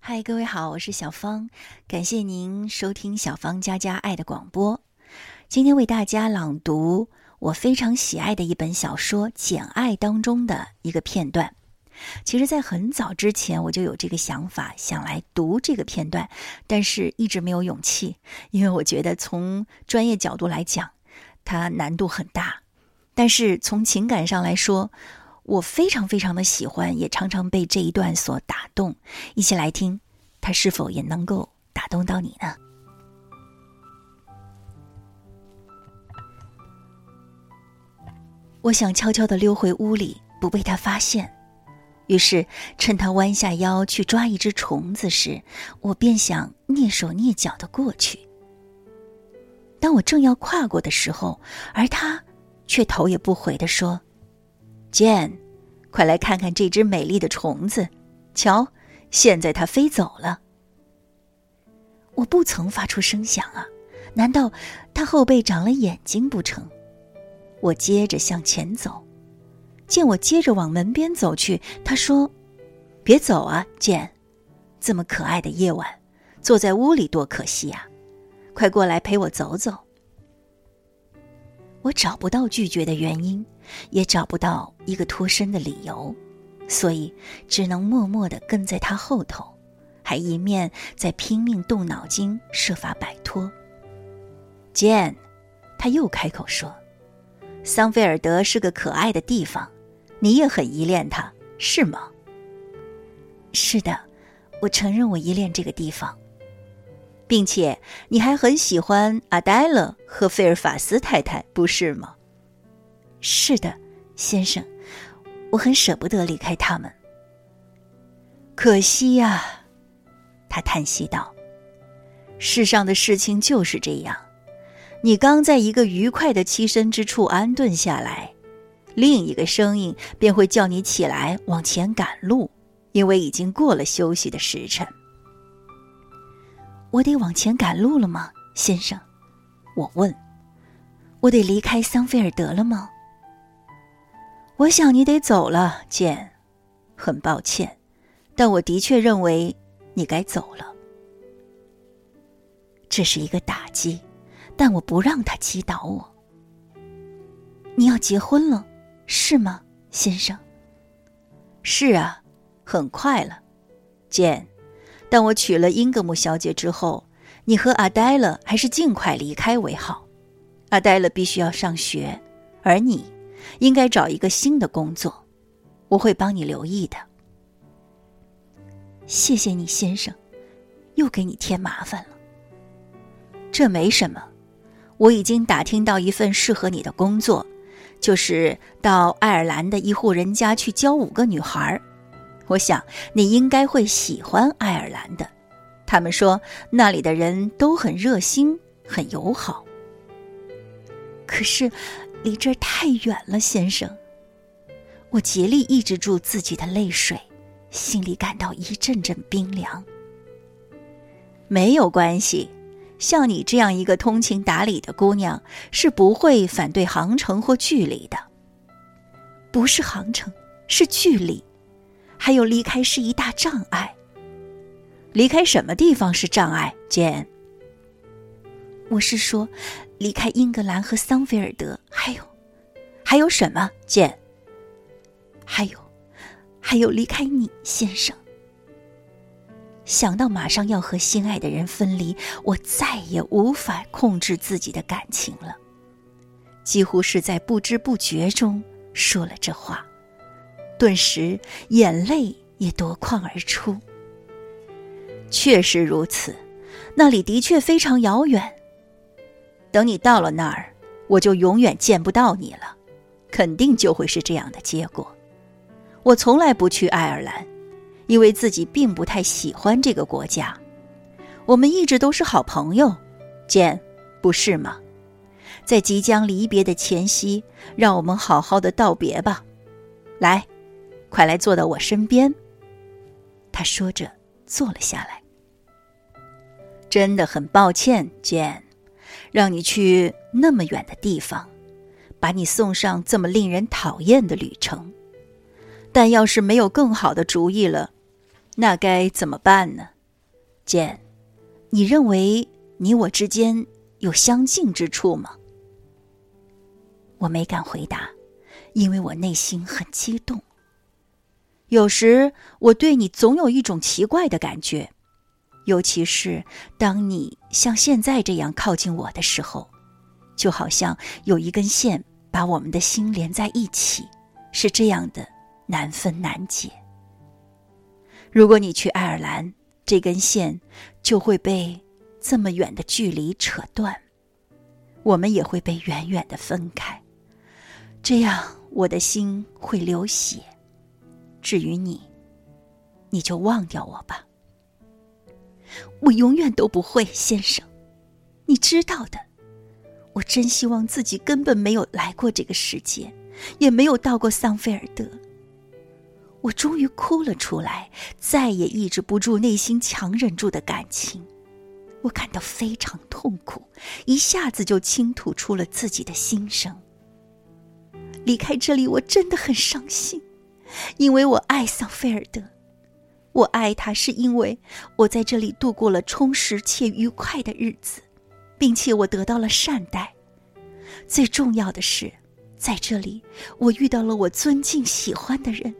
嗨，各位好，我是小芳，感谢您收听小芳家家爱的广播。今天为大家朗读我非常喜爱的一本小说《简爱》当中的一个片段。其实，在很早之前我就有这个想法，想来读这个片段，但是一直没有勇气，因为我觉得从专业角度来讲，它难度很大。但是从情感上来说，我非常非常的喜欢，也常常被这一段所打动。一起来听，它是否也能够打动到你呢？我想悄悄的溜回屋里，不被他发现。于是，趁他弯下腰去抓一只虫子时，我便想蹑手蹑脚的过去。当我正要跨过的时候，而他却头也不回的说。Jane，，快来看看这只美丽的虫子！瞧，现在它飞走了。我不曾发出声响啊，难道它后背长了眼睛不成？我接着向前走，见我接着往门边走去，他说：“别走啊，，Jane！！这么可爱的夜晚，坐在屋里多可惜呀！快过来陪我走走。”我找不到拒绝的原因，也找不到一个脱身的理由，所以只能默默地跟在他后头，还一面在拼命动脑筋设法摆脱。剑，他又开口说：“桑菲尔德是个可爱的地方，你也很依恋他，是吗？”“是的，我承认我依恋这个地方。”并且你还很喜欢阿黛勒和菲尔法斯太太，不是吗？是的，先生，我很舍不得离开他们。可惜呀，他叹息道：“世上的事情就是这样，你刚在一个愉快的栖身之处安顿下来，另一个声音便会叫你起来往前赶路，因为已经过了休息的时辰。”我得往前赶路了吗，先生？我问。我得离开桑菲尔德了吗？我想你得走了，简。很抱歉，但我的确认为你该走了。这是一个打击，但我不让他击倒我。你要结婚了，是吗，先生？是啊，很快了，简。但我娶了英格姆小姐之后，你和阿黛勒还是尽快离开为好。阿黛勒必须要上学，而你，应该找一个新的工作。我会帮你留意的。谢谢你，先生，又给你添麻烦了。这没什么，我已经打听到一份适合你的工作，就是到爱尔兰的一户人家去教五个女孩。我想你应该会喜欢爱尔兰的，他们说那里的人都很热心、很友好。可是，离这儿太远了，先生。我竭力抑制住自己的泪水，心里感到一阵阵冰凉。没有关系，像你这样一个通情达理的姑娘，是不会反对航程或距离的。不是航程，是距离。还有离开是一大障碍。离开什么地方是障碍，简？我是说，离开英格兰和桑菲尔德，还有，还有什么，简？还有，还有离开你，先生。想到马上要和心爱的人分离，我再也无法控制自己的感情了，几乎是在不知不觉中说了这话。顿时，眼泪也夺眶而出。确实如此，那里的确非常遥远。等你到了那儿，我就永远见不到你了，肯定就会是这样的结果。我从来不去爱尔兰，因为自己并不太喜欢这个国家。我们一直都是好朋友，简，不是吗？在即将离别的前夕，让我们好好的道别吧。来。快来坐到我身边。他说着坐了下来。真的很抱歉，Jane，让你去那么远的地方，把你送上这么令人讨厌的旅程。但要是没有更好的主意了，那该怎么办呢？简，你认为你我之间有相近之处吗？我没敢回答，因为我内心很激动。有时我对你总有一种奇怪的感觉，尤其是当你像现在这样靠近我的时候，就好像有一根线把我们的心连在一起，是这样的难分难解。如果你去爱尔兰，这根线就会被这么远的距离扯断，我们也会被远远的分开，这样我的心会流血。至于你，你就忘掉我吧。我永远都不会，先生，你知道的。我真希望自己根本没有来过这个世界，也没有到过桑菲尔德。我终于哭了出来，再也抑制不住内心强忍住的感情。我感到非常痛苦，一下子就倾吐出了自己的心声。离开这里，我真的很伤心，因为我爱桑菲尔德。我爱他，是因为我在这里度过了充实且愉快的日子，并且我得到了善待。最重要的是，在这里我遇到了我尊敬、喜欢的人。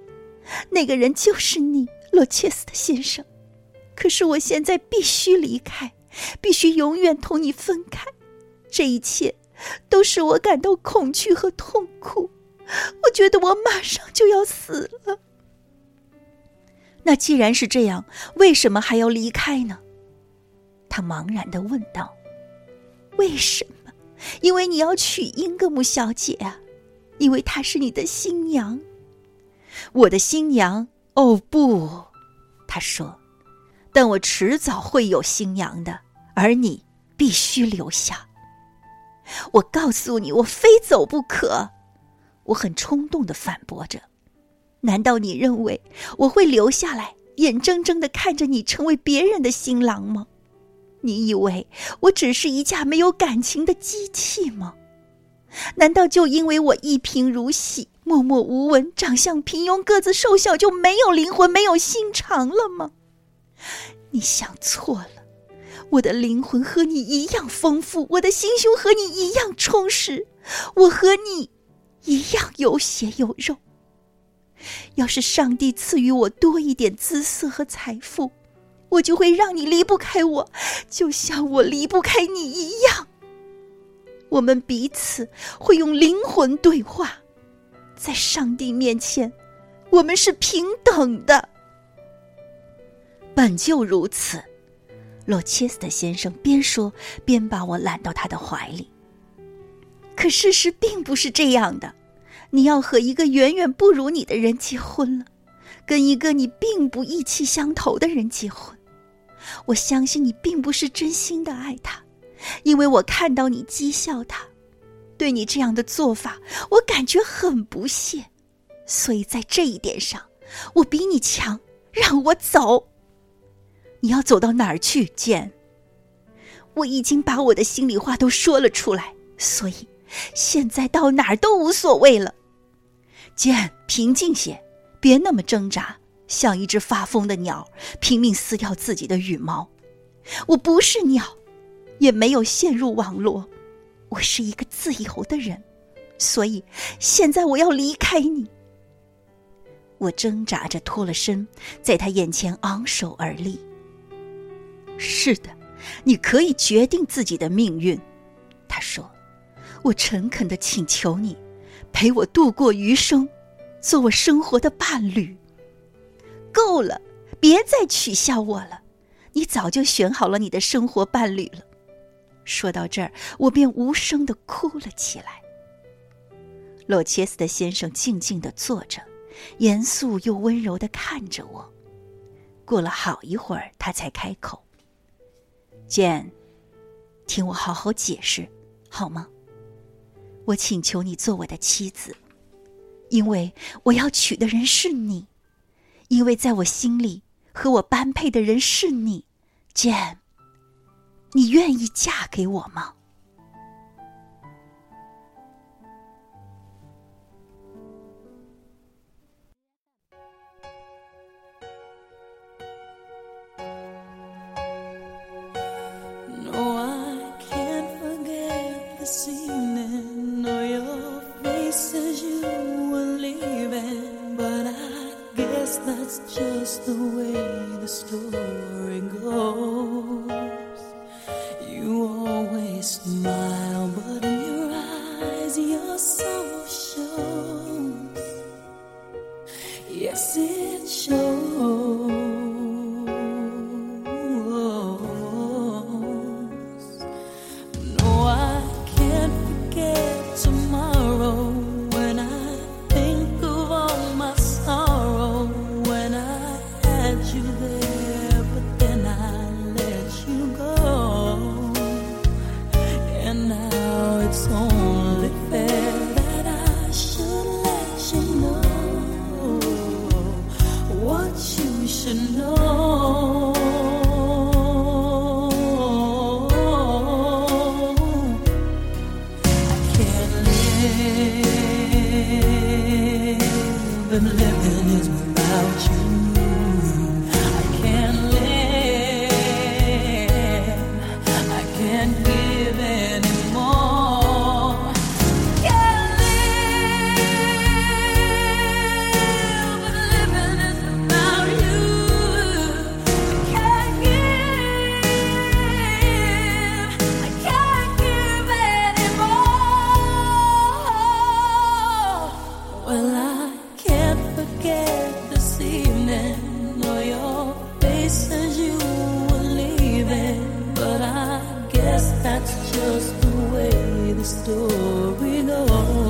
那个人就是你，罗切斯特先生。可是我现在必须离开，必须永远同你分开。这一切都使我感到恐惧和痛苦。我觉得我马上就要死了。那既然是这样，为什么还要离开呢？他茫然的问道。为什么？因为你要娶英格姆小姐啊，因为她是你的新娘。我的新娘？哦不，他说，但我迟早会有新娘的，而你必须留下。我告诉你，我非走不可。我很冲动的反驳着。难道你认为我会留下来，眼睁睁的看着你成为别人的新郎吗？你以为我只是一架没有感情的机器吗？难道就因为我一贫如洗？默默无闻，长相平庸，个子瘦小，就没有灵魂，没有心肠了吗？你想错了，我的灵魂和你一样丰富，我的心胸和你一样充实，我和你一样有血有肉。要是上帝赐予我多一点姿色和财富，我就会让你离不开我，就像我离不开你一样。我们彼此会用灵魂对话。在上帝面前，我们是平等的。本就如此，洛切斯特先生边说边把我揽到他的怀里。可事实并不是这样的，你要和一个远远不如你的人结婚了，跟一个你并不意气相投的人结婚。我相信你并不是真心的爱他，因为我看到你讥笑他。对你这样的做法，我感觉很不屑，所以在这一点上，我比你强。让我走。你要走到哪儿去，简？我已经把我的心里话都说了出来，所以现在到哪儿都无所谓了。简，平静些，别那么挣扎，像一只发疯的鸟，拼命撕掉自己的羽毛。我不是鸟，也没有陷入网络。我是一个自由的人，所以现在我要离开你。我挣扎着脱了身，在他眼前昂首而立。是的，你可以决定自己的命运，他说。我诚恳的请求你，陪我度过余生，做我生活的伴侣。够了，别再取笑我了，你早就选好了你的生活伴侣了。说到这儿，我便无声的哭了起来。洛切斯特先生静静的坐着，严肃又温柔的看着我。过了好一会儿，他才开口：“简，听我好好解释，好吗？我请求你做我的妻子，因为我要娶的人是你，因为在我心里和我般配的人是你，Jim。你愿意嫁给我吗？No, I can't forget the sea. It's just the way the story. to know that's just the way the story goes.